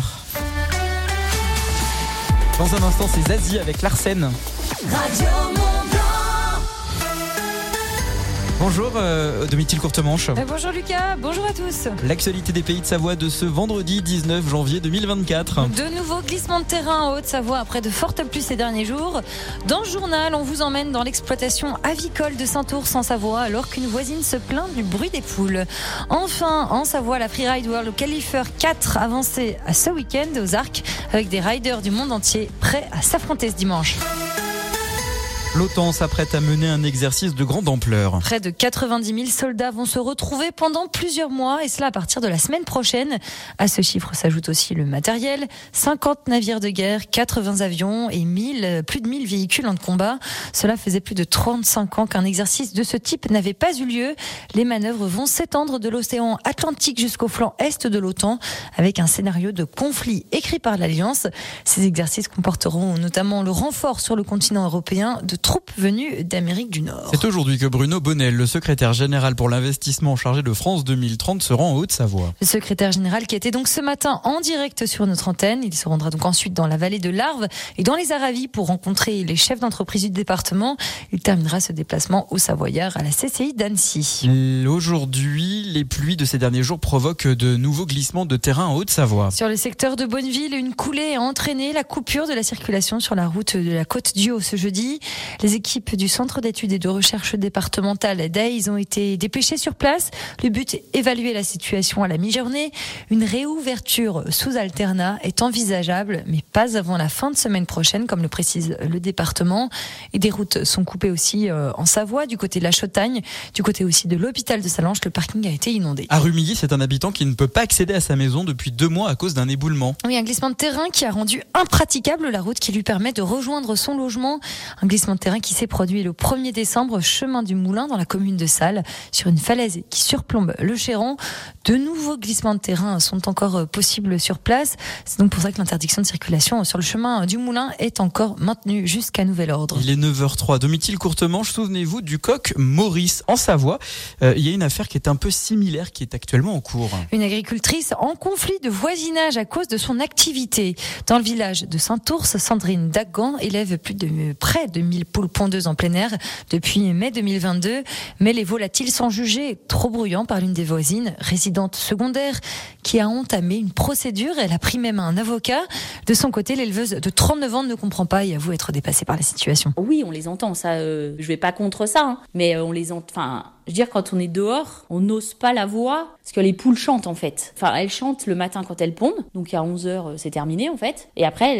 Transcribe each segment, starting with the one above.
9h. Dans un instant, c'est Zazie avec Larsen. Bonjour euh, Domitil Courtemanche. Euh, bonjour Lucas, bonjour à tous. L'actualité des pays de Savoie de ce vendredi 19 janvier 2024. De nouveaux glissements de terrain en Haute-Savoie après de fortes pluies ces derniers jours. Dans le journal, on vous emmène dans l'exploitation avicole de Saint-Ours en Savoie alors qu'une voisine se plaint du bruit des poules. Enfin, en Savoie, la Freeride World Califer 4 avancée à ce week-end aux Arcs avec des riders du monde entier prêts à s'affronter ce dimanche. L'OTAN s'apprête à mener un exercice de grande ampleur. Près de 90 000 soldats vont se retrouver pendant plusieurs mois et cela à partir de la semaine prochaine. À ce chiffre s'ajoute aussi le matériel. 50 navires de guerre, 80 avions et 1000, plus de 1000 véhicules en combat. Cela faisait plus de 35 ans qu'un exercice de ce type n'avait pas eu lieu. Les manœuvres vont s'étendre de l'océan Atlantique jusqu'au flanc est de l'OTAN avec un scénario de conflit écrit par l'Alliance. Ces exercices comporteront notamment le renfort sur le continent européen de troupes venues d'Amérique du Nord. C'est aujourd'hui que Bruno Bonnel, le secrétaire général pour l'investissement chargé de France 2030, se rend en Haute-Savoie. Le secrétaire général qui était donc ce matin en direct sur notre antenne. Il se rendra donc ensuite dans la vallée de l'Arve et dans les Aravis pour rencontrer les chefs d'entreprise du département. Il terminera ce déplacement au Savoyard à la CCI d'Annecy. Aujourd'hui, les pluies de ces derniers jours provoquent de nouveaux glissements de terrain en Haute-Savoie. Sur le secteur de Bonneville, une coulée a entraîné la coupure de la circulation sur la route de la Côte du Haut ce jeudi. Les équipes du Centre d'études et de recherche départementale DAIS ont été dépêchées sur place. Le but est évaluer la situation à la mi-journée. Une réouverture sous alternat est envisageable, mais pas avant la fin de semaine prochaine, comme le précise le département. Et des routes sont coupées aussi euh, en Savoie, du côté de la Chotagne, du côté aussi de l'hôpital de Salange. Le parking a été inondé. À Rumilly, c'est un habitant qui ne peut pas accéder à sa maison depuis deux mois à cause d'un éboulement. Oui, un glissement de terrain qui a rendu impraticable la route qui lui permet de rejoindre son logement. Un glissement de terrain qui s'est produit le 1er décembre, chemin du Moulin, dans la commune de Salles, sur une falaise qui surplombe le Chéron. De nouveaux glissements de terrain sont encore possibles sur place. C'est donc pour ça que l'interdiction de circulation sur le chemin du Moulin est encore maintenue jusqu'à nouvel ordre. Il est 9h03. Domitil Courtemanche, souvenez-vous du coq Maurice en Savoie. Euh, il y a une affaire qui est un peu similaire qui est actuellement en cours. Une agricultrice en conflit de voisinage à cause de son activité. Dans le village de Saint-Ours, Sandrine Dagan élève plus de près de 1000 poules pondeuses en plein air depuis mai 2022. Mais les volatiles sont jugés trop bruyants par l'une des voisines, résidente secondaire, qui a entamé une procédure. Elle a pris même un avocat. De son côté, l'éleveuse de 39 ans ne comprend pas et avoue être dépassée par la situation. Oui, on les entend, ça, euh, je vais pas contre ça, hein. mais euh, on les entend, je veux dire, quand on est dehors, on n'ose pas la voix, parce que les poules chantent en fait. Enfin, elles chantent le matin quand elles pondent, donc à 11h c'est terminé en fait. Et après,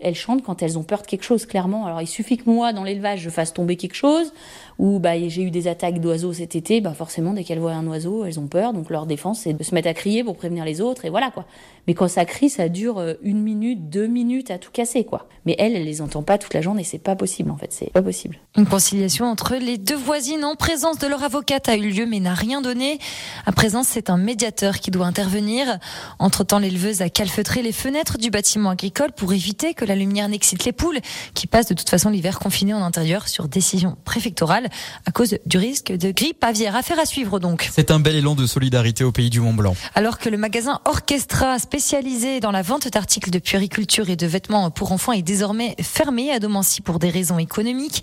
elles, chantent quand elles ont peur de quelque chose, clairement. Alors il suffit que moi, dans l'élevage, je fasse tomber quelque chose, ou bah, j'ai eu des attaques d'oiseaux cet été, bah forcément, dès qu'elles voient un oiseau, elles ont peur, donc leur défense, c'est de se mettre à crier pour prévenir les autres, et voilà quoi. Mais quand ça crie, ça dure une minute, deux minutes à tout casser quoi. Mais elles, elles les entend pas toute la journée, c'est pas possible en fait, c'est pas possible. Une conciliation entre les deux voisines en présence de leur avocate a eu lieu mais n'a rien donné. À présent, c'est un médiateur qui doit intervenir. Entre-temps, l'éleveuse a calfeutré les fenêtres du bâtiment agricole pour éviter que la lumière n'excite les poules qui passent de toute façon l'hiver confinées en intérieur sur décision préfectorale à cause du risque de grippe aviaire. Affaire à suivre donc. C'est un bel élan de solidarité au pays du Mont Blanc. Alors que le magasin Orchestra spécialisé dans la vente d'articles de puériculture et de vêtements pour enfants est désormais fermé à Domancy pour des raisons économiques,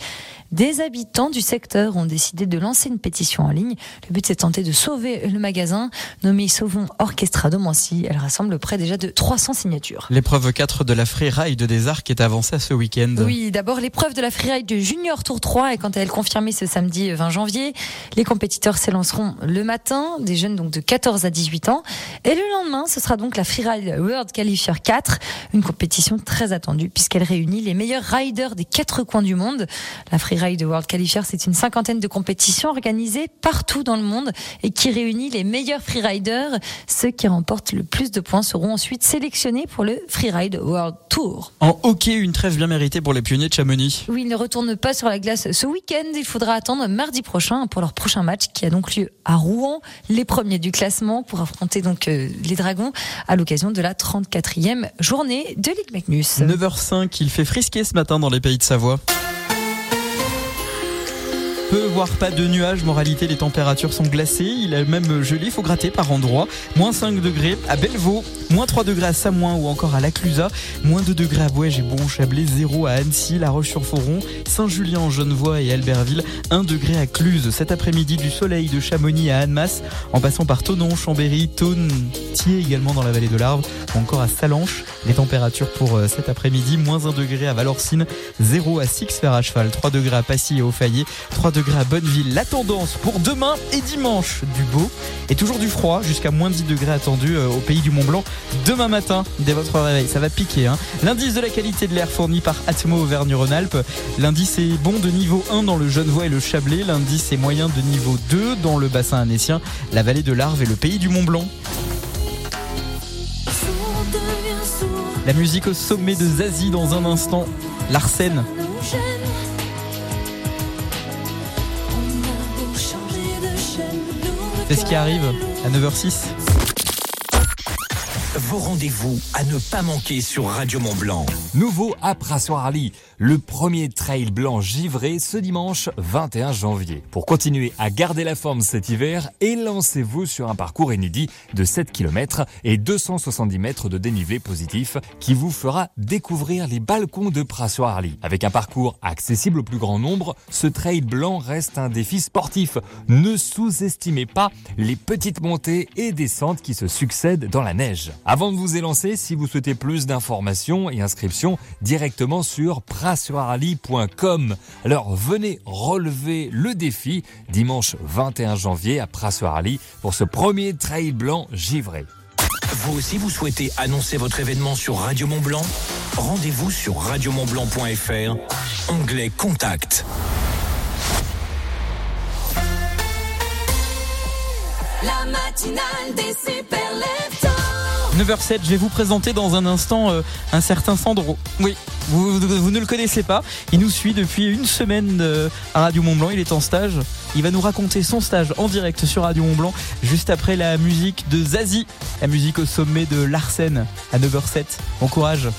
des habitants du secteur ont décidé de lancer une pétition en ligne. Le but, c'est de tenter de sauver le magasin nommé Sauvons Orchestra Domancy. Elle rassemble près déjà de 300 signatures. L'épreuve 4 de la Freeride des Arcs est avancée ce week-end. Oui, d'abord l'épreuve de la Freeride du Junior Tour 3 est quant à elle confirmée ce samedi 20 janvier. Les compétiteurs s'élanceront le matin, des jeunes donc de 14 à 18 ans. Et le lendemain, ce sera donc la Freeride World Qualifier 4, une compétition très attendue puisqu'elle réunit les meilleurs riders des quatre coins du monde. La Freeride World Qualifier, c'est une cinquantaine de compétitions organisées partout dans le monde et qui réunit les meilleurs freeriders. Ceux qui remportent le plus de points seront ensuite sélectionnés pour le Freeride World Tour. En hockey, une trêve bien méritée pour les pionniers de Chamonix. Oui, ils ne retournent pas sur la glace ce week-end. Il faudra attendre mardi prochain pour leur prochain match qui a donc lieu à Rouen, les premiers du classement pour affronter donc euh, les Dragons à l'occasion de la 34e journée de Ligue Magnus. 9h05, il fait frisquer ce matin dans les pays de Savoie. Peu voire pas de nuages, moralité les températures sont glacées, il a même gelé, il faut gratter par endroits. Moins 5 degrés à Bellevaux, Moins 3 degrés à Samoin ou encore à Laclusa. Moins 2 degrés à Bouège et Bon-Chablais. 0 à Annecy, La Roche-sur-Foron, Saint-Julien, Genevois et Albertville. 1 degré à Cluse. Cet après-midi, du soleil de Chamonix à Annemasse, en passant par Tonon, Chambéry, Thône, Thiers également dans la vallée de l'Arve, ou encore à Salanches. Les températures pour euh, cet après-midi, moins 1 degré à Valorcine, 0 à Six-Fer à cheval, 3 degrés à Passy et au Fayet, 3 degrés à Bonneville. La tendance pour demain et dimanche, du beau et toujours du froid, jusqu'à moins 10 degrés attendu euh, au pays du Mont Blanc. Demain matin, dès votre réveil, ça va piquer. Hein. L'indice de la qualité de l'air fourni par Atmo Auvergne-Rhône-Alpes. L'indice est bon de niveau 1 dans le Genevois et le Chablais. L'indice est moyen de niveau 2 dans le bassin annécien, la vallée de l'Arve et le pays du Mont Blanc. La musique au sommet de Zazie dans un instant. L'arsène. Qui arrive à 9h06. Rendez-vous à ne pas manquer sur Radio Mont Blanc. Nouveau à Prassoirly, le premier trail blanc givré ce dimanche 21 janvier. Pour continuer à garder la forme cet hiver, élancez-vous sur un parcours inédit de 7 km et 270 mètres de dénivelé positif qui vous fera découvrir les balcons de Prassoirly. Avec un parcours accessible au plus grand nombre, ce trail blanc reste un défi sportif. Ne sous-estimez pas les petites montées et descentes qui se succèdent dans la neige. De vous élancer, si vous souhaitez plus d'informations et inscriptions directement sur prassoirali.com. Alors venez relever le défi dimanche 21 janvier à Prassoirali pour ce premier trail blanc givré. Vous aussi vous souhaitez annoncer votre événement sur Radio Mont Blanc? Rendez-vous sur radiomontblanc.fr, onglet Contact. La matinale des super. 9h07, je vais vous présenter dans un instant euh, un certain Sandro. Oui, vous, ne le connaissez pas. Il nous suit depuis une semaine euh, à Radio Mont Blanc. Il est en stage. Il va nous raconter son stage en direct sur Radio Mont Blanc juste après la musique de Zazie, la musique au sommet de l'Arsène à 9h07. Bon courage.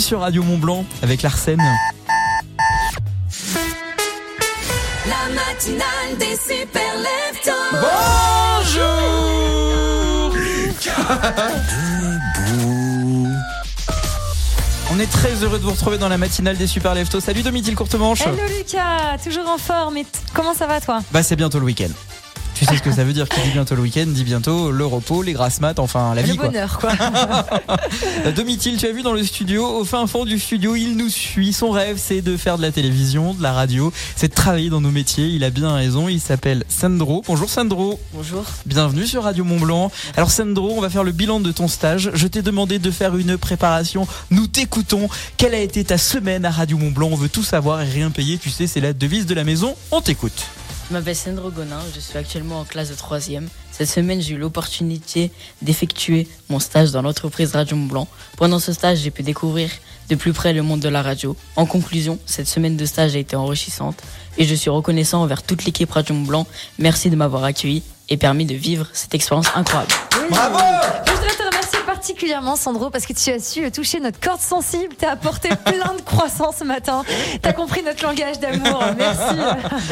Sur Radio Mont Blanc avec l'Arsène. La matinale des super leftos. Bonjour On est très heureux de vous retrouver dans la matinale des Super Leftos. Salut Domitil Courtemanche. Hello Lucas, toujours en forme. Et comment ça va toi? Bah c'est bientôt le week-end. Sais ce que ça veut dire qui dit bientôt le week-end, dit bientôt le repos, les grasses maths, enfin la Le vie quoi. bonheur quoi. Euh, Domitil, tu as vu dans le studio, au fin fond du studio, il nous suit. Son rêve, c'est de faire de la télévision, de la radio, c'est de travailler dans nos métiers. Il a bien raison. Il s'appelle Sandro. Bonjour Sandro. Bonjour. Bienvenue sur Radio Mont Blanc. Alors Sandro, on va faire le bilan de ton stage. Je t'ai demandé de faire une préparation. Nous t'écoutons. Quelle a été ta semaine à Radio Mont Blanc? On veut tout savoir et rien payer. Tu sais, c'est la devise de la maison. On t'écoute. Je m'appelle Sandro Gonin, je suis actuellement en classe de 3e. Cette semaine, j'ai eu l'opportunité d'effectuer mon stage dans l'entreprise Radio Mont Blanc. Pendant ce stage, j'ai pu découvrir de plus près le monde de la radio. En conclusion, cette semaine de stage a été enrichissante et je suis reconnaissant envers toute l'équipe Radio Mont Blanc. Merci de m'avoir accueilli et permis de vivre cette expérience incroyable. Bravo particulièrement Sandro parce que tu as su toucher notre corde sensible, t'as apporté plein de croissants ce matin, t'as compris notre langage d'amour, merci.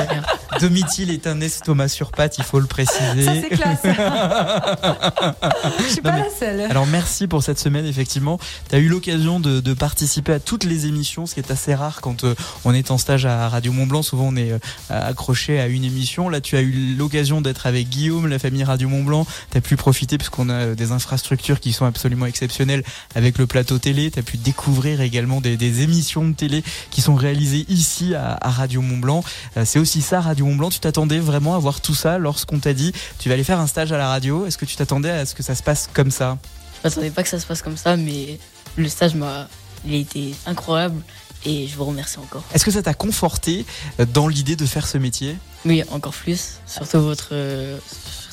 Domitil est un estomac sur pattes, il faut le préciser. Ça c'est classe. Je suis pas mais- la seule. Alors merci pour cette semaine effectivement. Tu as eu l'occasion de, de participer à toutes les émissions, ce qui est assez rare quand euh, on est en stage à Radio Mont Blanc. Souvent on est euh, accroché à une émission. Là tu as eu l'occasion d'être avec Guillaume, la famille Radio Mont Blanc. Tu as pu profiter puisqu'on a euh, des infrastructures qui sont absolument exceptionnelles avec le plateau télé. Tu as pu découvrir également des, des émissions de télé qui sont réalisées ici à, à Radio Mont Blanc. Euh, C'est aussi ça Radio Mont Blanc. Tu t'attendais vraiment à voir tout ça lorsqu'on t'a dit tu vas aller faire un stage à la radio. Est-ce que tu t'attendais à ce que ça se passe comme ça? Je m'attendais pas que ça se passe comme ça, mais le stage m'a, il a été incroyable et je vous remercie encore. Est-ce que ça t'a conforté euh, dans l'idée de faire ce métier? Oui, encore plus, surtout votre,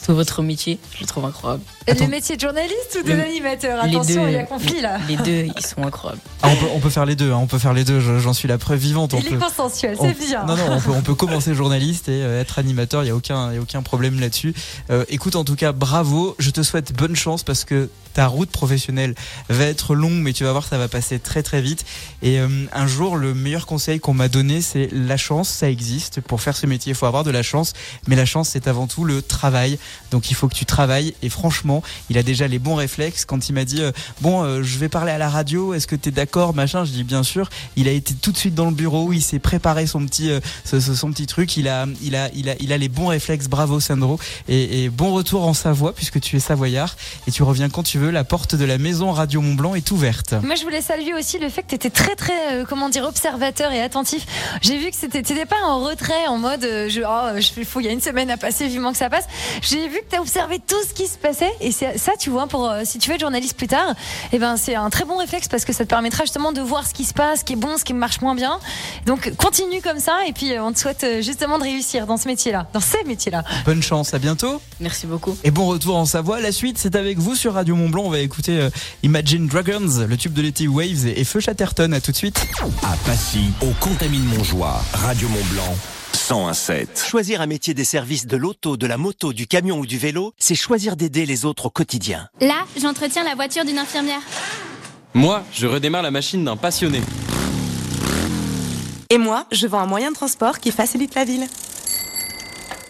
surtout votre métier, je le trouve incroyable. Attends. Le métier de journaliste ou de l'animateur Attention, deux. il y a conflit là. Les deux, ils sont incroyables. Ah, on, peut, on peut faire les deux, hein, on peut faire les deux, je- j'en suis la preuve vivante. On Il est peut, consensuel, on- c'est bien. Non, non, on peut, on peut commencer journaliste et euh, être animateur, il n'y a, aucun- y a aucun problème là-dessus. Euh, écoute, en tout cas, bravo, je te souhaite bonne chance parce que ta route professionnelle va être longue, mais tu vas voir, ça va passer très très vite. Et euh, un jour, le meilleur conseil qu'on m'a donné, c'est la chance, ça existe. Pour faire ce métier, il faut avoir de la chance, mais la chance, c'est avant tout le travail. Donc il faut que tu travailles. Et franchement, il a déjà les bons réflexes. Quand il m'a dit, euh, bon, euh, je vais parler à la radio, est-ce que tu es d'accord, machin, je dis bien sûr. Il a été tout de suite dans le bureau, il s'est préparé son petit, euh, son petit truc. Il a, il a, il a, il a les bons réflexes. Bravo Sandro. Et, bon retour en Savoie puisque tu es savoyard et tu reviens quand tu veux. La porte de la maison Radio Mont Blanc est ouverte. Moi, je voulais saluer aussi le fait que tu étais très, très, comment dire, observateur et attentif. J'ai vu que c'était, t'étais pas en retrait, en mode, je, oh, je fais fou, il y a une semaine à passer, vivement que ça passe. Vu que tu as observé tout ce qui se passait. Et c'est ça, tu vois, pour, euh, si tu veux être journaliste plus tard, eh ben, c'est un très bon réflexe parce que ça te permettra justement de voir ce qui se passe, ce qui est bon, ce qui marche moins bien. Donc, continue comme ça. Et puis, euh, on te souhaite euh, justement de réussir dans ce métier-là, dans ces métiers-là. Bonne chance, à bientôt. Merci beaucoup. Et bon retour en Savoie. La suite, c'est avec vous sur Radio Mont Blanc. On va écouter euh, Imagine Dragons, le tube de l'été Waves et Feu Chatterton. À tout de suite. À Passy, au Contamine Montjoie, Radio Mont Blanc, 101.7. Choisir un métier des services de l'auto, de la moto, du camion ou du vélo, c'est choisir d'aider les autres au quotidien. Là, j'entretiens la voiture d'une infirmière. Moi, je redémarre la machine d'un passionné. Et moi, je vends un moyen de transport qui facilite la ville.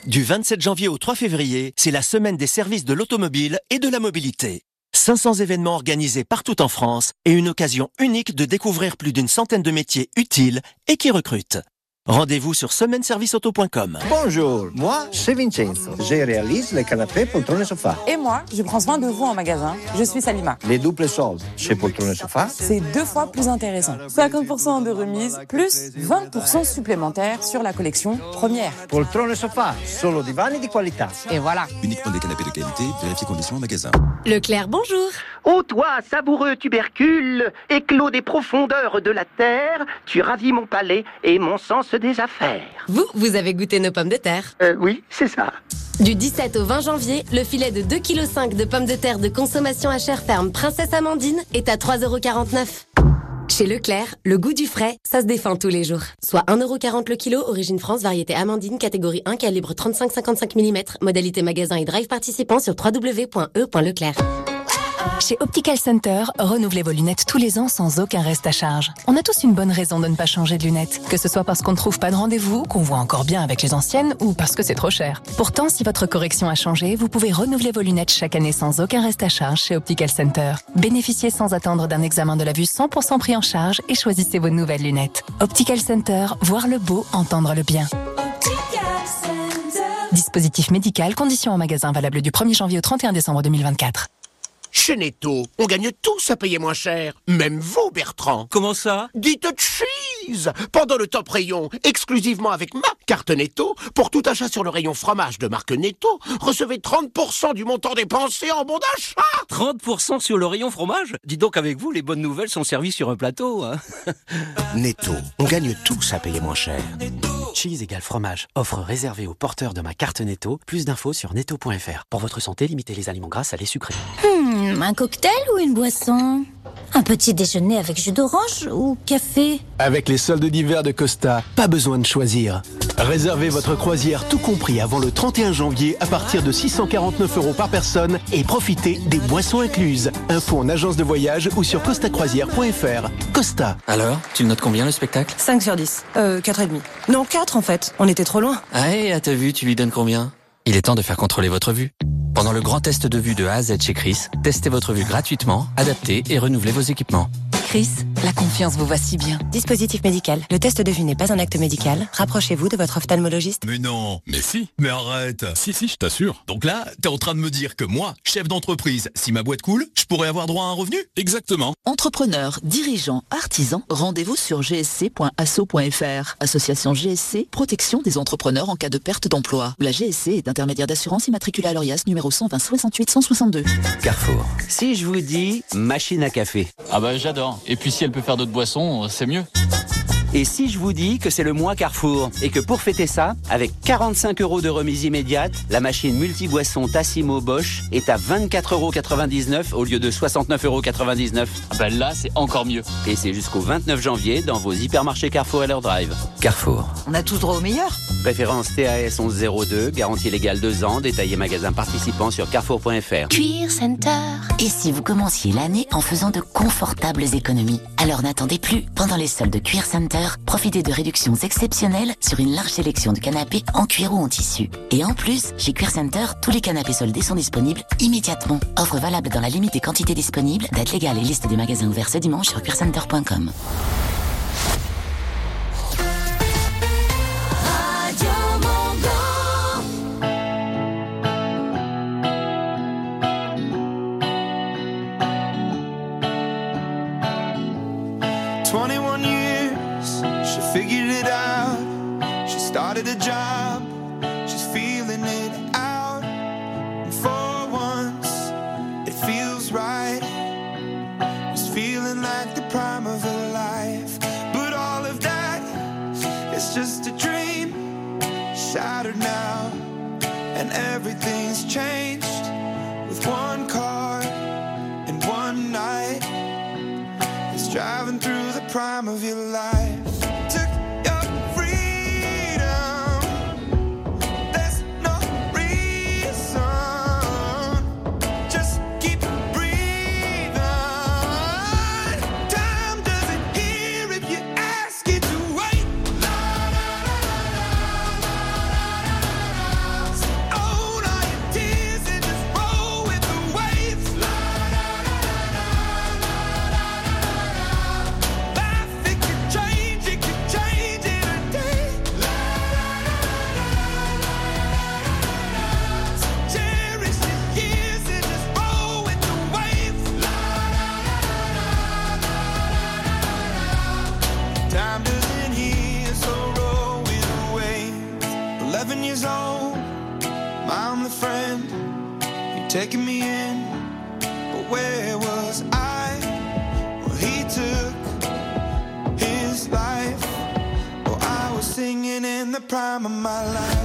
Du 27 janvier au 3 février, c'est la semaine des services de l'automobile et de la mobilité. 500 événements organisés partout en France et une occasion unique de découvrir plus d'une centaine de métiers utiles et qui recrutent. Rendez-vous sur semaineserviceauto.com. Bonjour, moi c'est Vincenzo. Je réalise les canapés, poltrons et sofas. Et moi, je prends soin de vous en magasin. Je suis Salima. Les doubles soldes chez poltrons et sofas. C'est deux fois plus intéressant. 50% de remise, plus 20% supplémentaires sur la collection première. Poltrons et sofas, solo divani di qualità. Et voilà. Uniquement des canapés de qualité, vérifiez conditions en magasin. Leclerc, bonjour. Ô toi, savoureux tubercule, éclos des profondeurs de la terre, tu ravis mon palais et mon sens des affaires. Vous, vous avez goûté nos pommes de terre Euh, oui, c'est ça. Du 17 au 20 janvier, le filet de 2,5 kg de pommes de terre de consommation à chair ferme Princesse Amandine est à 3,49€. Chez Leclerc, le goût du frais, ça se défend tous les jours. Soit 1,40€ le kilo, origine France, variété Amandine, catégorie 1, calibre 35-55 mm, modalité magasin et drive participant sur www.e.leclerc. Chez Optical Center, renouvelez vos lunettes tous les ans sans aucun reste à charge. On a tous une bonne raison de ne pas changer de lunettes, que ce soit parce qu'on ne trouve pas de rendez-vous, qu'on voit encore bien avec les anciennes ou parce que c'est trop cher. Pourtant, si votre correction a changé, vous pouvez renouveler vos lunettes chaque année sans aucun reste à charge chez Optical Center. Bénéficiez sans attendre d'un examen de la vue 100% pris en charge et choisissez vos nouvelles lunettes. Optical Center, voir le beau, entendre le bien. Dispositif médical, conditions en magasin valable du 1er janvier au 31 décembre 2024. Chez Netto, on gagne tous à payer moins cher. Même vous, Bertrand. Comment ça? Dites cheese Pendant le top rayon, exclusivement avec ma carte Netto, pour tout achat sur le rayon fromage de marque Netto, recevez 30% du montant dépensé en bon d'achat 30% sur le rayon fromage? Dis donc avec vous, les bonnes nouvelles sont servies sur un plateau. Hein Netto, on gagne tous à payer moins cher. Cheese égale fromage. Offre réservée aux porteurs de ma carte Netto. Plus d'infos sur netto.fr. Pour votre santé, limitez les aliments gras à lait sucré. Hmm, un cocktail ou une boisson? Un petit déjeuner avec jus d'orange ou café Avec les soldes d'hiver de Costa, pas besoin de choisir. Réservez votre croisière tout compris avant le 31 janvier à partir de 649 euros par personne et profitez des boissons incluses. Info en agence de voyage ou sur costacroisière.fr. Costa. Alors, tu le notes combien le spectacle? 5 sur 10. Euh, 4,5. Non, 4 en fait. On était trop loin. Ah, et à ta vue, tu lui donnes combien? Il est temps de faire contrôler votre vue. Pendant le grand test de vue de A à Z chez Chris, testez votre vue gratuitement, adaptez et renouvelez vos équipements. Chris, la confiance vous va si bien. Dispositif médical. Le test de vue n'est pas un acte médical. Rapprochez-vous de votre ophtalmologiste. Mais non, mais si, mais arrête. Si, si, je t'assure. Donc là, t'es en train de me dire que moi, chef d'entreprise, si ma boîte coule, je pourrais avoir droit à un revenu? Exactement. Entrepreneurs, dirigeants, artisans, rendez-vous sur gsc.asso.fr. Association GSC, protection des entrepreneurs en cas de perte d'emploi. La GSC est intermédiaire d'assurance immatriculée à l'ORIAS numéro 120 68 162. Carrefour. Si je vous dis machine à café. Ah bah j'adore. Et puis si elle peut faire d'autres boissons, c'est mieux. Et si je vous dis que c'est le mois Carrefour et que pour fêter ça, avec 45 euros de remise immédiate, la machine multi-boisson Tassimo Bosch est à 24,99 euros au lieu de 69,99 euros. Ah bah là, c'est encore mieux. Et c'est jusqu'au 29 janvier dans vos hypermarchés Carrefour et leur drive. Carrefour. On a tous droit au meilleur. Référence TAS 1102, garantie légale 2 ans, détaillé magasin participant sur carrefour.fr. Cuir Center. Et si vous commenciez l'année en faisant de confortables économies Alors n'attendez plus. Pendant les soldes de Cuir Center, profitez de réductions exceptionnelles sur une large sélection de canapés en cuir ou en tissu. Et en plus, chez Cuir Center, tous les canapés soldés sont disponibles immédiatement. Offre valable dans la limite des quantités disponibles, date légale et liste des magasins ouverts ce dimanche sur cuircenter.com. love you. Prime of my life.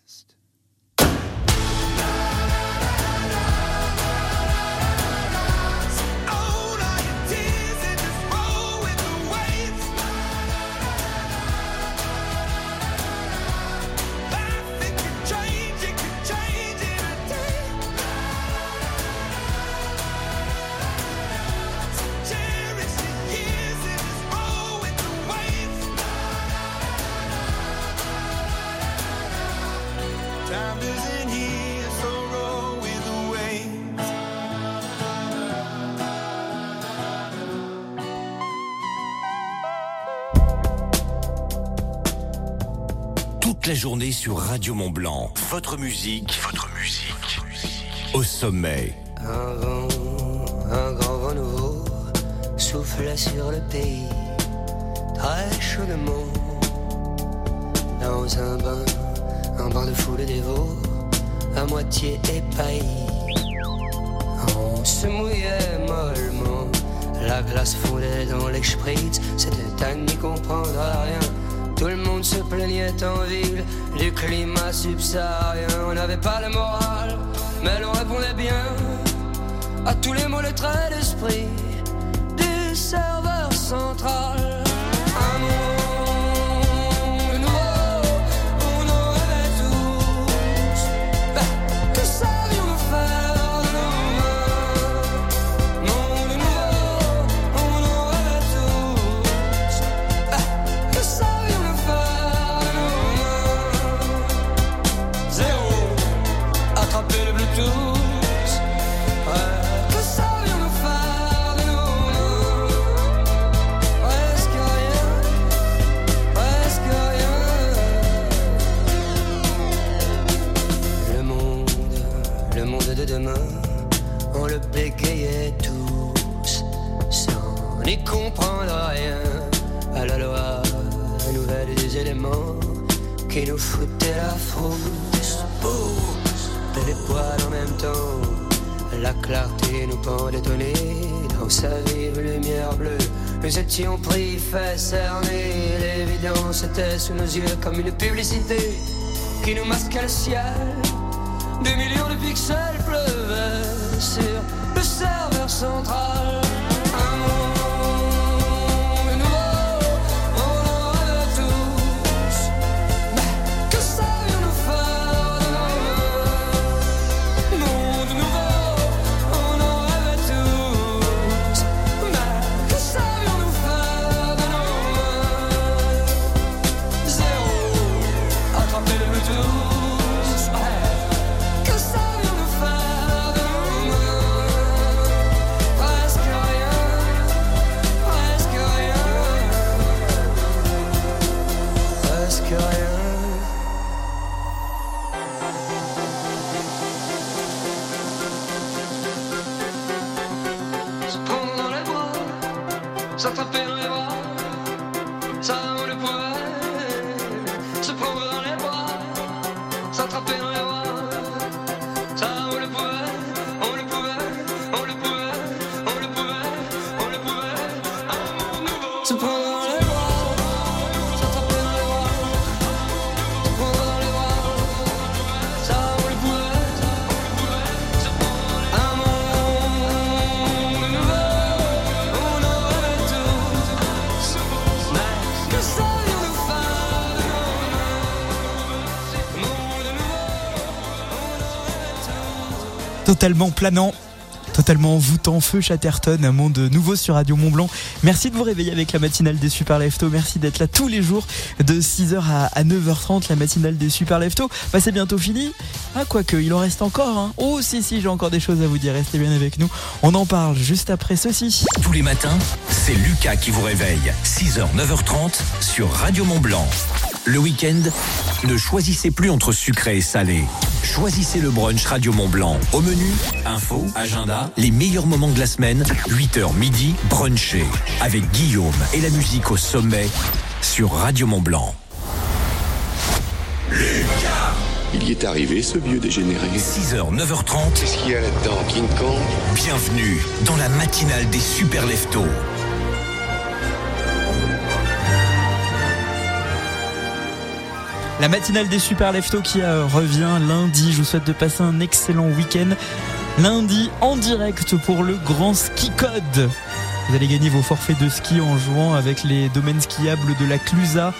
Journée sur Radio Mont Blanc. Votre musique, votre musique. Au sommet. Un vent, un grand vent nouveau souffle sur le pays, très chaudement. Dans un bain, un bain de foule dévot, à moitié épaillis. On se mouillait mollement, la glace fondait dans les spritz, c'était à n'y comprendre rien. Tout le monde se plaignait en ville du climat subsaharien. On n'avait pas le moral, mais l'on répondait bien à tous les mots, les traits d'esprit du serveur central. Qui nous foutaient la frousse. Et les poils en même temps, la clarté nous pendait au dans sa vive lumière bleue. Nous étions pris, fait cerner, l'évidence était sous nos yeux comme une publicité qui nous masquait le ciel. Des millions de pixels pleuvaient sur le serveur central. Totalement planant. Totalement envoûtant, feu Chatterton, un monde nouveau sur Radio Mont Blanc. Merci de vous réveiller avec la matinale des Super Lefto. Merci d'être là tous les jours de 6h à, à 9h30, la matinale des Super Lefto. Bah, c'est bientôt fini. Ah, quoique, il en reste encore. Hein. Oh, si, si, j'ai encore des choses à vous dire. Restez bien avec nous. On en parle juste après ceci. Tous les matins, c'est Lucas qui vous réveille. 6h, 9h30 sur Radio Mont Blanc. Le week-end, ne choisissez plus entre sucré et salé. Choisissez le brunch Radio Mont Blanc. Au menu, info, agenda, les meilleurs moments de la semaine, 8h midi, brunché. Avec Guillaume et la musique au sommet sur Radio Mont Blanc. Il y est arrivé, ce vieux dégénéré. 6h, 9h30. Qu'est-ce qu'il y a là-dedans, King Kong? Bienvenue dans la matinale des super leftos. La matinale des super leftos qui euh, revient lundi. Je vous souhaite de passer un excellent week-end. Lundi en direct pour le grand ski code. Vous allez gagner vos forfaits de ski en jouant avec les domaines skiables de la Clusa,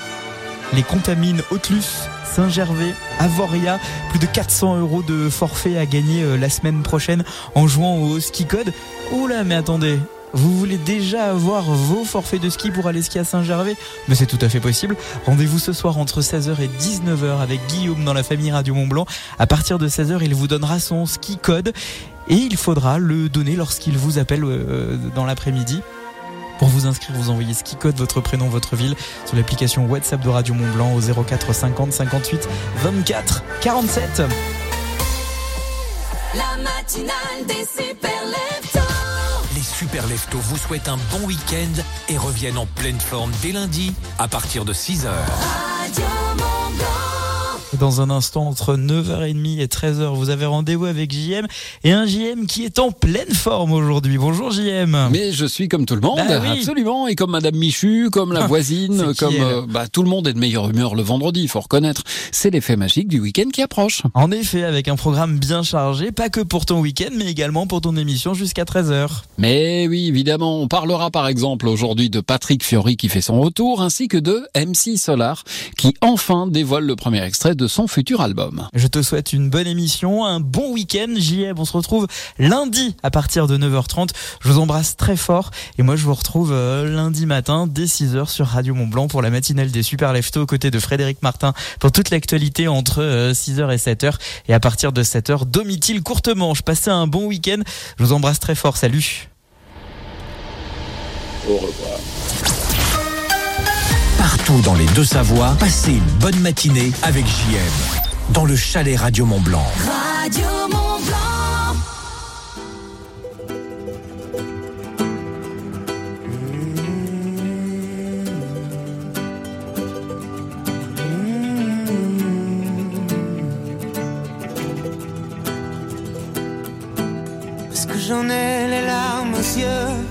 les Contamines Autlus, Saint-Gervais, Avoria. Plus de 400 euros de forfait à gagner euh, la semaine prochaine en jouant au ski code. Oula, mais attendez. Vous voulez déjà avoir vos forfaits de ski pour aller skier à Saint-Gervais? Mais c'est tout à fait possible. Rendez-vous ce soir entre 16h et 19h avec Guillaume dans la famille Radio Mont Blanc. À partir de 16h, il vous donnera son ski code et il faudra le donner lorsqu'il vous appelle euh, dans l'après-midi. Pour vous inscrire, vous envoyez ski code, votre prénom, votre ville sur l'application WhatsApp de Radio Mont Blanc au 04 50 58 24 47. La matinale des super leftos. Les super leftos vous souhaitent un bon week-end et reviennent en pleine forme dès lundi à partir de 6h. Radio Mont Blanc. Dans un instant, entre 9h30 et 13h, vous avez rendez-vous avec JM et un JM qui est en pleine forme aujourd'hui. Bonjour JM. Mais je suis comme tout le monde, Bah oui. absolument, et comme Madame Michu, comme la voisine, comme euh, bah, tout le monde est de meilleure humeur le vendredi, il faut reconnaître. C'est l'effet magique du week-end qui approche. En effet, avec un programme bien chargé, pas que pour ton week-end, mais également pour ton émission jusqu'à 13h. Mais oui, évidemment, on parlera par exemple aujourd'hui de Patrick Fiori qui fait son retour, ainsi que de MC Solar qui enfin dévoile le premier extrait de son futur album. Je te souhaite une bonne émission, un bon week-end, JM. On se retrouve lundi à partir de 9h30. Je vous embrasse très fort et moi je vous retrouve euh, lundi matin dès 6h sur Radio Mont Blanc pour la matinale des Super Leftos aux côtés de Frédéric Martin pour toute l'actualité entre euh, 6h et 7h et à partir de 7h Domitil courte manche. Passez un bon week-end. Je vous embrasse très fort. Salut. Au revoir. Partout dans les deux Savoies, passez une bonne matinée avec JM. Dans le chalet Radio Mont Blanc. Radio Mont Blanc. J'en ai les larmes aux yeux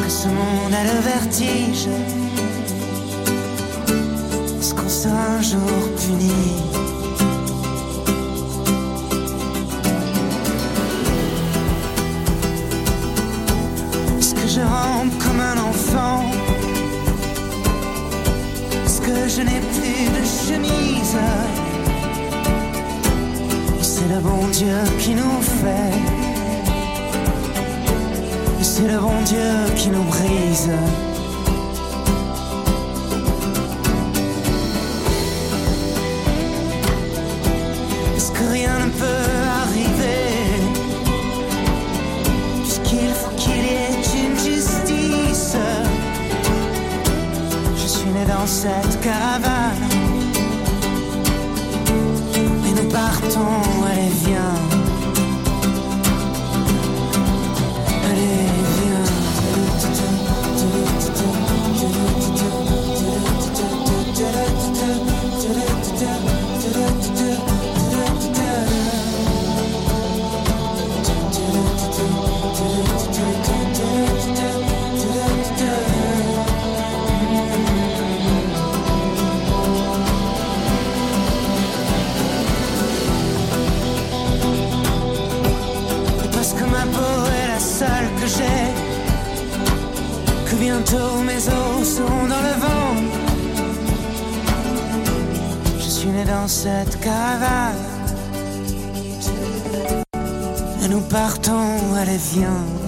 Est-ce que ce monde a le vertige. Est-ce qu'on sera un jour puni? Est-ce que je rampe comme un enfant? Est-ce que je n'ai plus de chemise? C'est le bon Dieu qui nous fait. C'est le bon Dieu qui nous brise. Est-ce que rien ne peut arriver? Puisqu'il faut qu'il y ait une justice. Je suis né dans cette caravane. Cette caravane Et nous partons, allez viens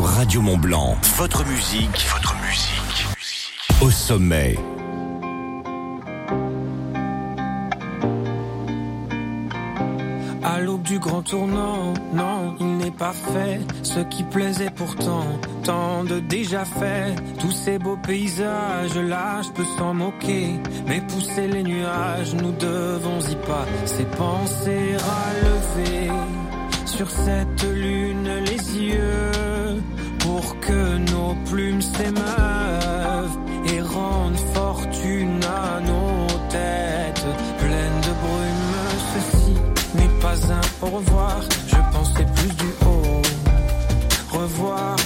Radio Mont Blanc. Votre musique, votre musique. Au sommet. À l'aube du grand tournant, non, il n'est pas fait ce qui plaisait pourtant. Tant de déjà fait, tous ces beaux paysages là, je peux s'en moquer, mais pousser les nuages, nous devons y pas. Ces pensées à lever sur cette lune les yeux pour que nos plumes s'émeuvent et rendent fortune à nos têtes. Pleine de brume, ceci n'est pas un au revoir, je pensais plus du haut. Revoir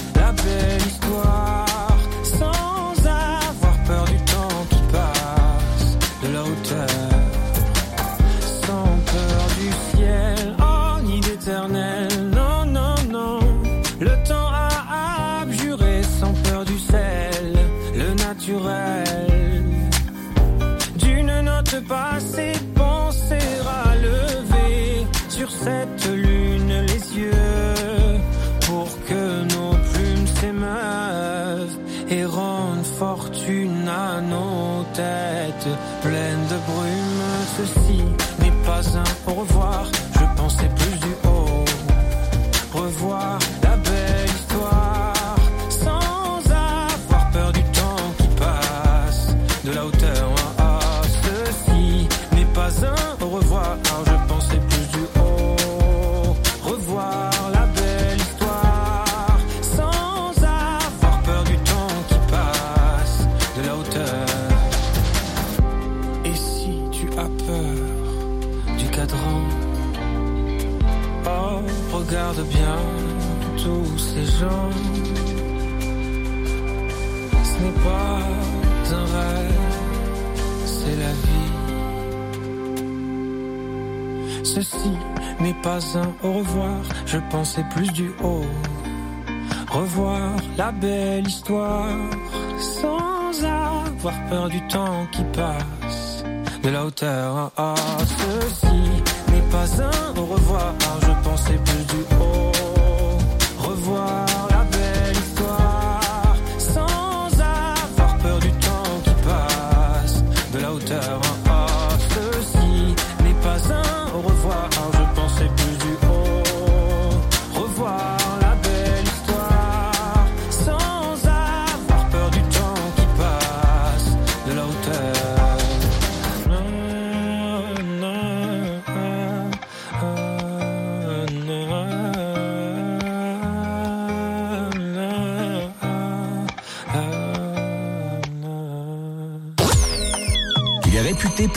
tête pleine de brume. Ceci n'est pas un au revoir Ceci n'est pas un au revoir, je pensais plus du haut. Revoir la belle histoire sans avoir peur du temps qui passe de la hauteur. Hein, ah, ceci n'est pas un au revoir, je pensais plus du haut.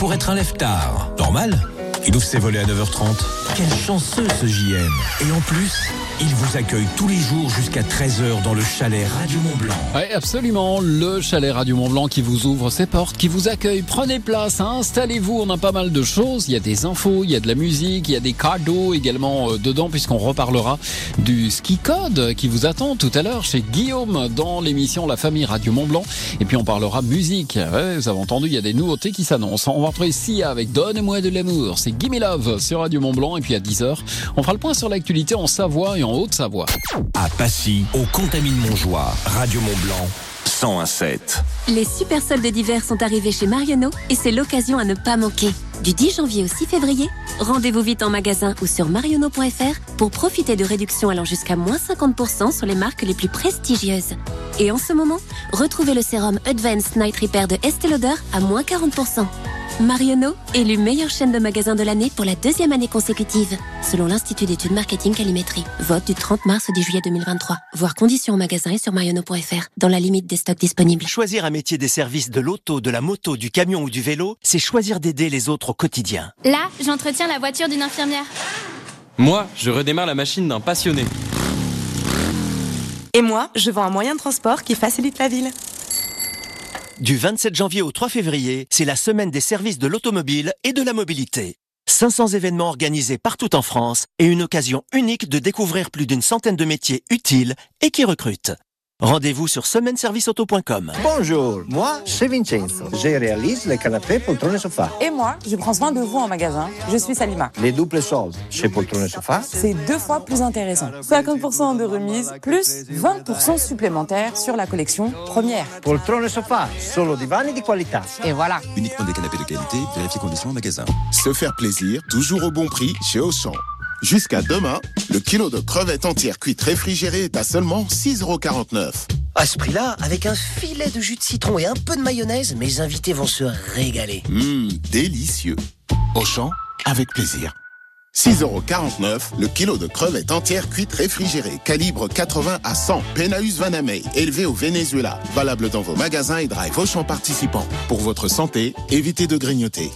Pour être un lève-tard. Normal Il ouvre ses volets à 9h30. Quel chanceux ce JM Et en plus, il vous accueille tous les jours jusqu'à 13h dans le chalet Radio Mont-Blanc. Oui, absolument. Le chalet Radio Mont Blanc qui vous ouvre ses portes, qui vous accueille. Prenez place, hein, installez-vous. On a pas mal de choses. Il y a des infos, il y a de la musique, il y a des cadeaux également euh, dedans, puisqu'on reparlera du ski code qui vous attend tout à l'heure chez Guillaume dans l'émission La Famille Radio Mont Blanc. Et puis on parlera musique. Ouais, vous avez entendu, il y a des nouveautés qui s'annoncent. On va retrouver Sia avec Donne-moi de l'amour. C'est Gimme Love sur Radio Mont Blanc. Et puis à 10h, on fera le point sur l'actualité en Savoie et en Haute-Savoie. À Passy, au Contamine Montjoie, Radio Mont-Blanc, 1017. Les super soldes d'hiver sont arrivés chez Marionneau et c'est l'occasion à ne pas manquer. Du 10 janvier au 6 février, rendez-vous vite en magasin ou sur marionneau.fr pour profiter de réductions allant jusqu'à moins 50% sur les marques les plus prestigieuses. Et en ce moment, retrouvez le sérum Advanced Night Repair de Estée Lauder à moins 40%. Marionneau, élu meilleure chaîne de magasins de l'année pour la deuxième année consécutive, selon l'Institut d'études marketing Calimétrie. Vote du 30 mars au 10 juillet 2023. Voir conditions en magasin et sur marionneau.fr, dans la limite des stocks disponibles. Choisir un métier des services de l'auto, de la moto, du camion ou du vélo, c'est choisir d'aider les autres au quotidien. Là, j'entretiens la voiture d'une infirmière. Moi, je redémarre la machine d'un passionné. Et moi, je vends un moyen de transport qui facilite la ville. Du 27 janvier au 3 février, c'est la semaine des services de l'automobile et de la mobilité. 500 événements organisés partout en France et une occasion unique de découvrir plus d'une centaine de métiers utiles et qui recrutent. Rendez-vous sur semaineserviceauto.com. Bonjour, moi c'est Vincenzo. Je réalise les canapés, poltrone et sofa. Et moi, je prends soin de vous en magasin. Je suis Salima. Les doubles soldes chez poltrone et sofa? C'est deux fois plus intéressant. 50% de remise, plus 20% supplémentaires sur la collection première. Poltrone et sofa, solo divani di qualità. Et voilà. Uniquement des canapés de qualité, vérifiez conditions en magasin. Se faire plaisir, toujours au bon prix chez Auchan. Jusqu'à demain, le kilo de crevettes entières cuites réfrigérées est à seulement 6,49€. À ce prix-là, avec un filet de jus de citron et un peu de mayonnaise, mes invités vont se régaler. Hum, délicieux. Auchan, avec plaisir. 6,49€ le kilo de crevettes entières cuites réfrigérées, calibre 80 à 100, Penaus Vanamei, élevé au Venezuela. Valable dans vos magasins et drive Auchan participants. Pour votre santé, évitez de grignoter.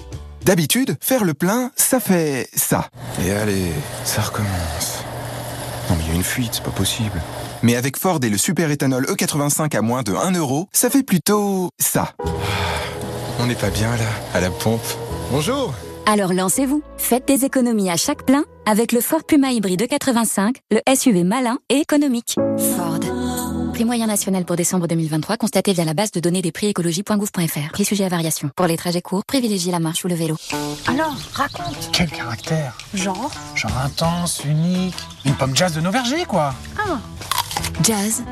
D'habitude, faire le plein, ça fait ça. Et allez, ça recommence. Non mais il y a une fuite, c'est pas possible. Mais avec Ford et le super éthanol E85 à moins de 1 euro, ça fait plutôt ça. On n'est pas bien là, à la pompe. Bonjour Alors lancez-vous. Faites des économies à chaque plein avec le Ford Puma hybride 85, le SUV malin et économique. Ford. Prix moyen national pour décembre 2023 constaté via la base de données des prix écologie.gouv.fr. Prix sujet à variation. Pour les trajets courts, privilégiez la marche ou le vélo. Alors, raconte. Quel caractère? Genre? Genre intense, unique. Une pomme jazz de nos vergers, quoi. Ah. Jazz,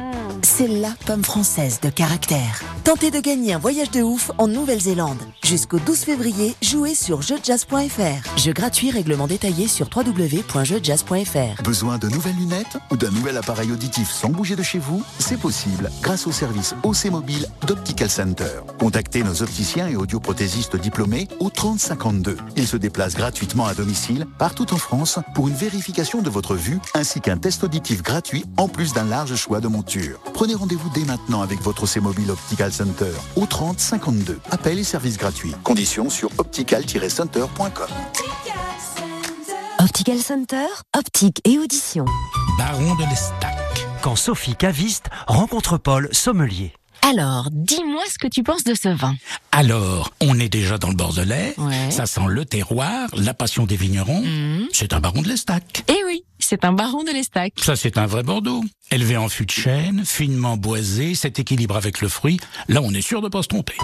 c'est la pomme française de caractère. Tentez de gagner un voyage de ouf en Nouvelle-Zélande. Jusqu'au 12 février, jouez sur jeujazz.fr. Jeu gratuit, règlement détaillé sur www.jeujazz.fr. Besoin de nouvelles lunettes ou d'un nouvel appareil auditif sans bouger de chez vous? C'est possible grâce au service OC Mobile d'Optical Center. Contactez nos opticiens et audioprothésistes diplômés au 3052. Ils se déplacent gratuitement à domicile partout en France pour une vérification de votre vue ainsi qu'un test auditif gratuit en plus d'un large choix de montures. Prenez rendez-vous dès maintenant avec votre OC Mobile Optical Center au 30 52. Appel et service gratuit. Conditions sur optical-center.com. Optical Center, optique et audition. Baron de l'Estac. Quand Sophie Caviste rencontre Paul Sommelier. Alors, dis-moi ce que tu penses de ce vin. Alors, on est déjà dans le Bordelais. Ouais. Ça sent le terroir, la passion des vignerons. Mhm. C'est un baron de l'Estac. Eh oui, c'est un baron de l'Estac. Ça, c'est un vrai Bordeaux. Élevé en fût de chêne, finement boisé, cet équilibre avec le fruit. Là, on est sûr de pas se tromper.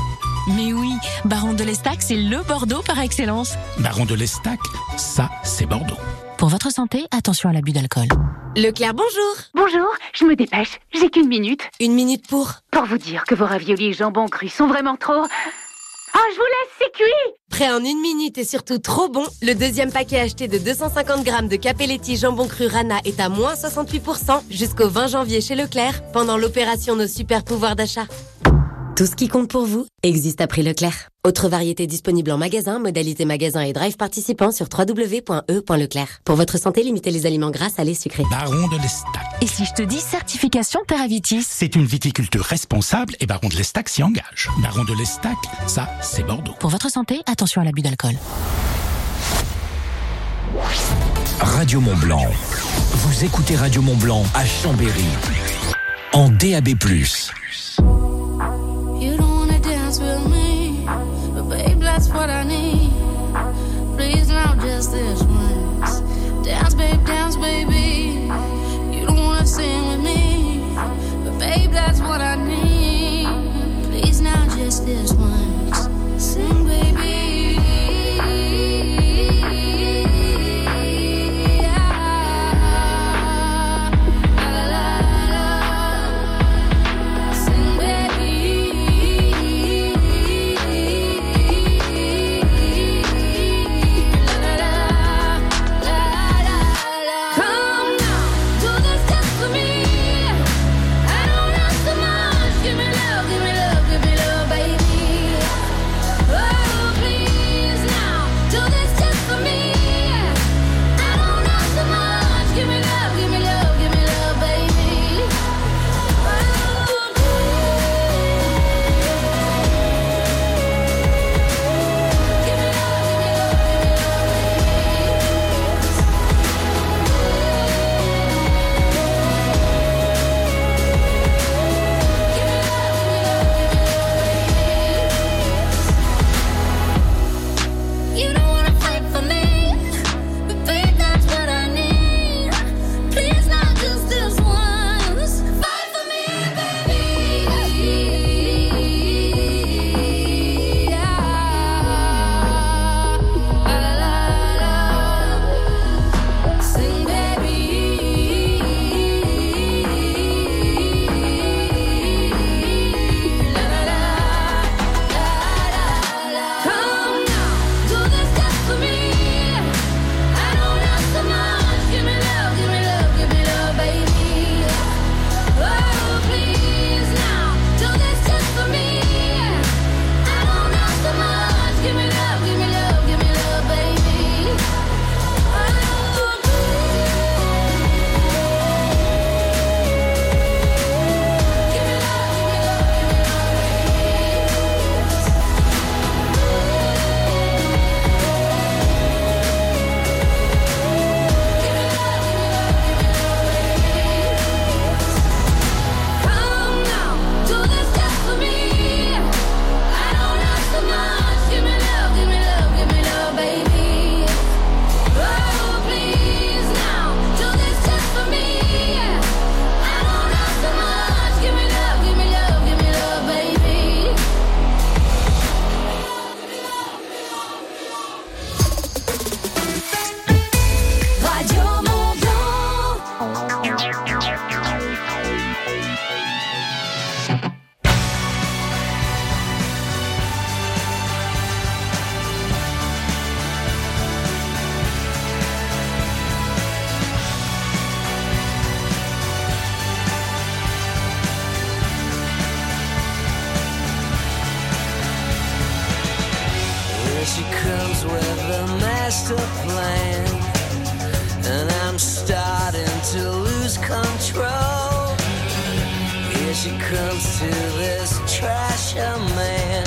Mais oui, baron de l'Estac, c'est le Bordeaux par excellence. Baron de l'Estac, ça, c'est Bordeaux. Pour votre santé, attention à l'abus d'alcool. Leclerc, bonjour. Bonjour, je me dépêche. J'ai qu'une minute. Une minute pour Pour vous dire que vos raviolis et jambon cru sont vraiment trop. Ah, je vous laisse, c'est cuit Prêt en une minute et surtout trop bon, le deuxième paquet acheté de 250 grammes de Capelletti jambon cru Rana est à moins 68% jusqu'au 20 janvier chez Leclerc pendant l'opération Nos super pouvoirs d'achat. Tout ce qui compte pour vous existe à prix Leclerc. Autre variété disponible en magasin, modalité magasin et drive participant sur www.e.leclerc. Pour votre santé, limitez les aliments gras, salés, sucrés. Baron de l'Estac. Et si je te dis certification Terravitis C'est une viticulture responsable et Baron de l'Estac s'y engage. Baron de l'Estac, ça, c'est Bordeaux. Pour votre santé, attention à l'abus d'alcool. Radio Mont Blanc. Vous écoutez Radio Mont Blanc à Chambéry. En DAB+. this. She comes with a master plan, and I'm starting to lose control. Here she comes to this trasher man,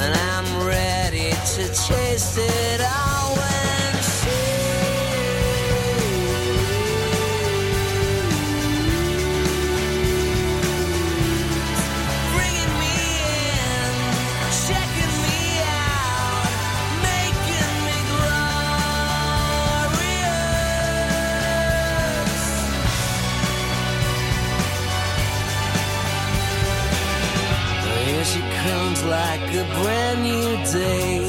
and I'm ready to chase it all. When like a brand new day,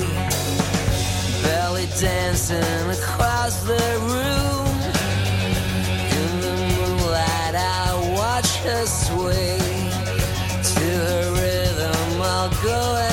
belly dancing across the room. In the moonlight, I watch her sway to her rhythm. I'll go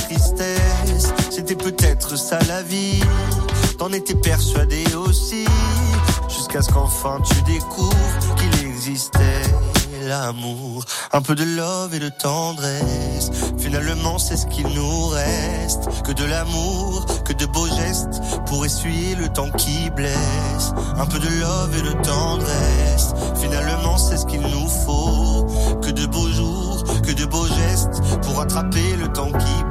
peut-être ça la vie, t'en étais persuadé aussi. Jusqu'à ce qu'enfin tu découvres qu'il existait l'amour. Un peu de love et de tendresse. Finalement, c'est ce qu'il nous reste. Que de l'amour, que de beaux gestes pour essuyer le temps qui blesse. Un peu de love et de tendresse. Finalement, c'est ce qu'il nous faut. Que de beaux jours, que de beaux gestes pour attraper le temps qui presse.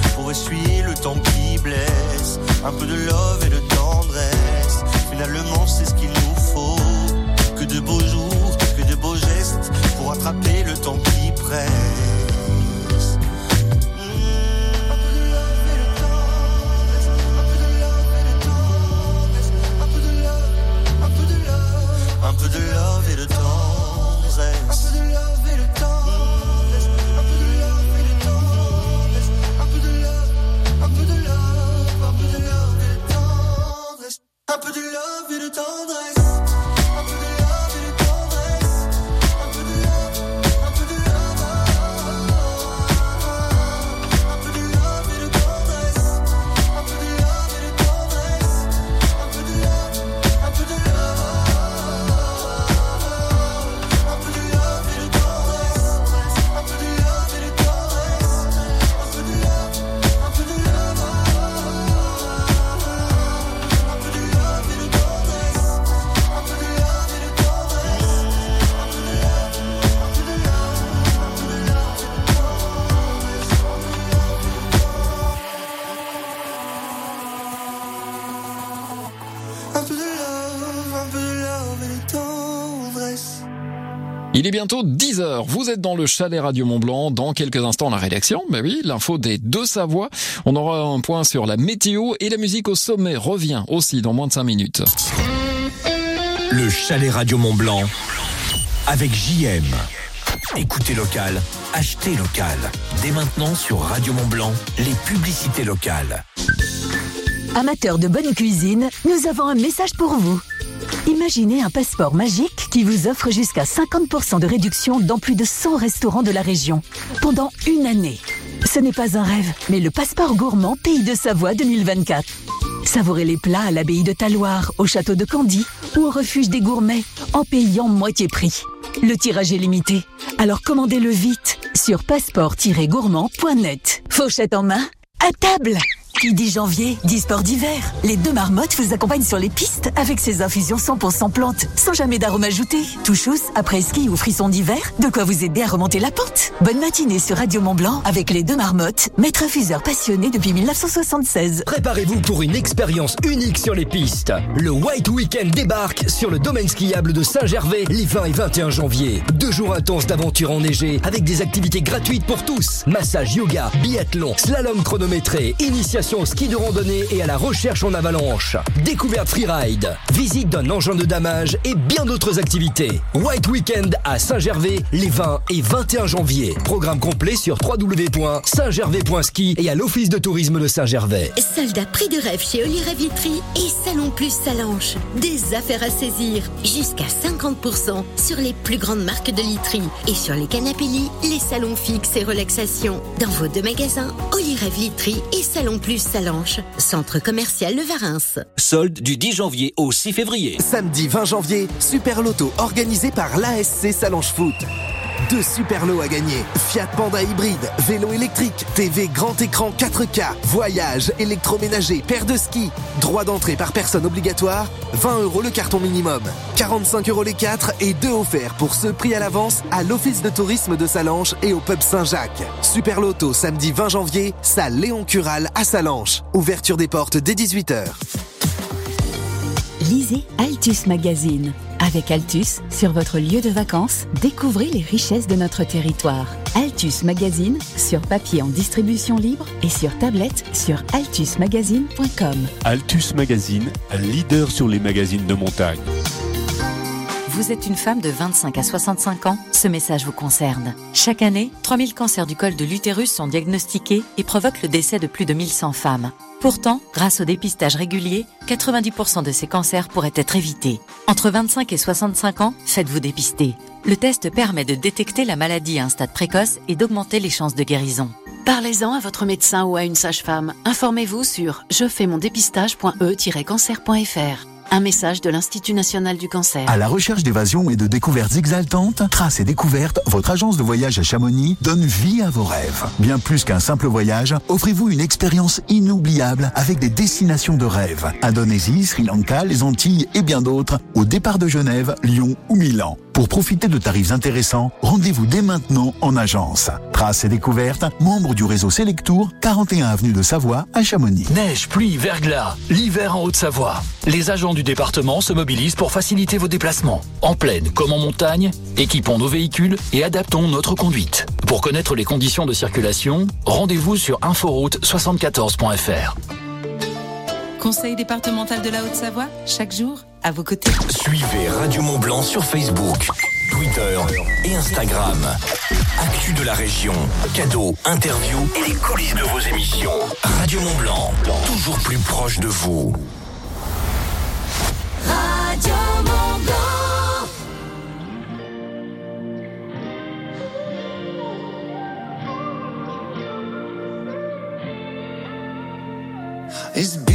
essuyer le temps qui blesse. Un peu de love et de tendresse, finalement c'est ce qu'il nous faut. Que de beaux jours, que de beaux gestes, pour attraper le temps qui presse. Un peu de love et de tendresse. Tendresse. Un peu de love et de tendresse. Un Il est bientôt 10h. Vous êtes dans le chalet Radio Mont Blanc. Dans quelques instants, la rédaction. Mais oui, l'info des deux Savoies. On aura un point sur la météo et la musique au sommet revient aussi dans moins de 5 minutes. Le chalet Radio Mont Blanc avec JM. Écoutez local, achetez local. Dès maintenant sur Radio Mont Blanc, les publicités locales. Amateurs de bonne cuisine, nous avons un message pour vous. Imaginez un passeport magique qui vous offre jusqu'à 50% de réduction dans plus de 100 restaurants de la région pendant une année. Ce n'est pas un rêve, mais le passeport gourmand Pays de Savoie 2024. Savourez les plats à l'abbaye de Taloir, au château de Candy ou au refuge des gourmets en payant moitié prix. Le tirage est limité, alors commandez-le vite sur passeport-gourmand.net. Fauchette en main, à table Qui dit janvier, dit sport d'hiver. Les deux marmottes vous accompagnent sur les pistes avec ces infusions 100% plantes, sans jamais d'arôme ajouté. Touchous, après ski ou frisson d'hiver, de quoi vous aider à remonter la pente. Bonne matinée sur Radio Mont Blanc avec les deux marmottes, maître infuseur passionné depuis 1976. Préparez-vous pour une expérience unique sur les pistes. Le White Weekend débarque sur le domaine skiable de Saint-Gervais les 20 et 21 janvier. Deux jours intenses d'aventure enneigée avec des activités gratuites pour tous. Massage yoga, biathlon, slalom chronométré, initiation ski de randonnée et à la recherche en avalanche. Découverte freeride, visite d'un engin de damage et bien d'autres activités. White Weekend à Saint-Gervais les 20 et 21 janvier. Programme complet sur www.saintgervais.ski et à l'Office de tourisme de Saint-Gervais. Soldat prix de rêve chez Oliret Vitry et Salon Plus Salanche. Des affaires à saisir. Jusqu'à 50% sur les plus grandes marques de literie. Et sur les canapés les salons fixes et relaxation. Dans vos deux magasins, Oliret Vitry et Salon Plus Salanche. Centre commercial Le Varins. Solde du 10 janvier au 6 février. Samedi 20 janvier, Super Loto organisé par l'ASC Salange Foot. Deux super lots à gagner. Fiat Panda hybride, vélo électrique, TV grand écran 4K, voyage, électroménager, paire de ski. Droit d'entrée par personne obligatoire, 20 euros le carton minimum. 45 euros les 4 et 2 offerts pour ce prix à l'avance à l'Office de tourisme de Salanches et au pub Saint-Jacques. Super Loto samedi 20 janvier, salle Léon Cural à Salanches. Ouverture des portes dès 18h. Lisez Altus Magazine. Avec Altus, sur votre lieu de vacances, découvrez les richesses de notre territoire. Altus Magazine, sur papier en distribution libre et sur tablette sur altusmagazine.com. Altus Magazine, leader sur les magazines de montagne. Vous êtes une femme de 25 à 65 ans Ce message vous concerne. Chaque année, 3000 cancers du col de l'utérus sont diagnostiqués et provoquent le décès de plus de 1100 femmes. Pourtant, grâce au dépistage régulier, 90% de ces cancers pourraient être évités. Entre 25 et 65 ans, faites-vous dépister. Le test permet de détecter la maladie à un stade précoce et d'augmenter les chances de guérison. Parlez-en à votre médecin ou à une sage-femme. Informez-vous sur jefaimondepistage.e-cancer.fr. Un message de l'Institut national du cancer. À la recherche d'évasion et de découvertes exaltantes, Traces et Découvertes, votre agence de voyage à Chamonix, donne vie à vos rêves. Bien plus qu'un simple voyage, offrez-vous une expérience inoubliable avec des destinations de rêve. Indonésie, Sri Lanka, les Antilles et bien d'autres, au départ de Genève, Lyon ou Milan. Pour profiter de tarifs intéressants, rendez-vous dès maintenant en agence. Traces et Découvertes, membre du réseau Selectour, 41 avenue de Savoie à Chamonix. Neige, pluie, verglas, l'hiver en Haute-Savoie. Les agents du département se mobilisent pour faciliter vos déplacements. En plaine comme en montagne, équipons nos véhicules et adaptons notre conduite. Pour connaître les conditions de circulation, rendez-vous sur inforoute74.fr. Conseil départemental de la Haute-Savoie, chaque jour, à vos côtés. Suivez Radio Mont Blanc sur Facebook, Twitter et Instagram. Actu de la région, cadeaux, interviews et les coulisses de vos émissions. Radio Mont Blanc, toujours plus proche de vous. Radio Mont Blanc. It's